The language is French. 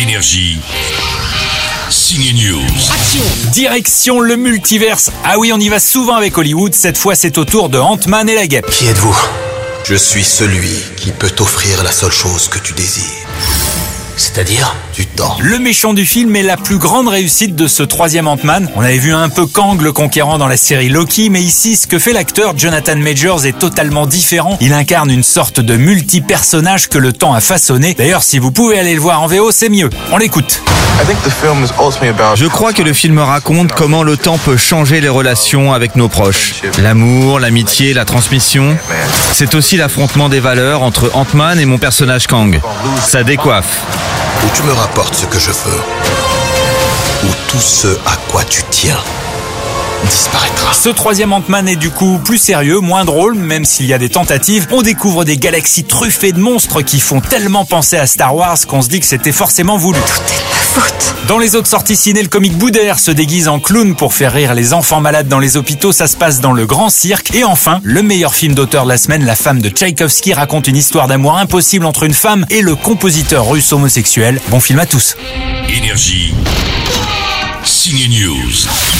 Énergie. Signe News. Direction le multiverse. Ah oui, on y va souvent avec Hollywood. Cette fois, c'est au tour de Ant-Man et la guêpe. Qui êtes-vous? Je suis celui qui peut t'offrir la seule chose que tu désires. C'est-à-dire du temps. Le méchant du film est la plus grande réussite de ce troisième Ant-Man. On avait vu un peu Kang le conquérant dans la série Loki, mais ici, ce que fait l'acteur Jonathan Majors est totalement différent. Il incarne une sorte de multi-personnage que le temps a façonné. D'ailleurs, si vous pouvez aller le voir en VO, c'est mieux. On l'écoute. Je crois que le film raconte comment le temps peut changer les relations avec nos proches. L'amour, l'amitié, la transmission. C'est aussi l'affrontement des valeurs entre Ant-Man et mon personnage Kang. Ça décoiffe. Ou tu me rapportes ce que je veux, ou tout ce à quoi tu tiens disparaîtra. Ce troisième Ant-Man est du coup plus sérieux, moins drôle, même s'il y a des tentatives. On découvre des galaxies truffées de monstres qui font tellement penser à Star Wars qu'on se dit que c'était forcément voulu. Dans les autres sorties ciné, le comique Boudère se déguise en clown pour faire rire les enfants malades dans les hôpitaux. Ça se passe dans le grand cirque. Et enfin, le meilleur film d'auteur de la semaine, La femme de Tchaïkovski, raconte une histoire d'amour impossible entre une femme et le compositeur russe homosexuel. Bon film à tous. Énergie. Signe News.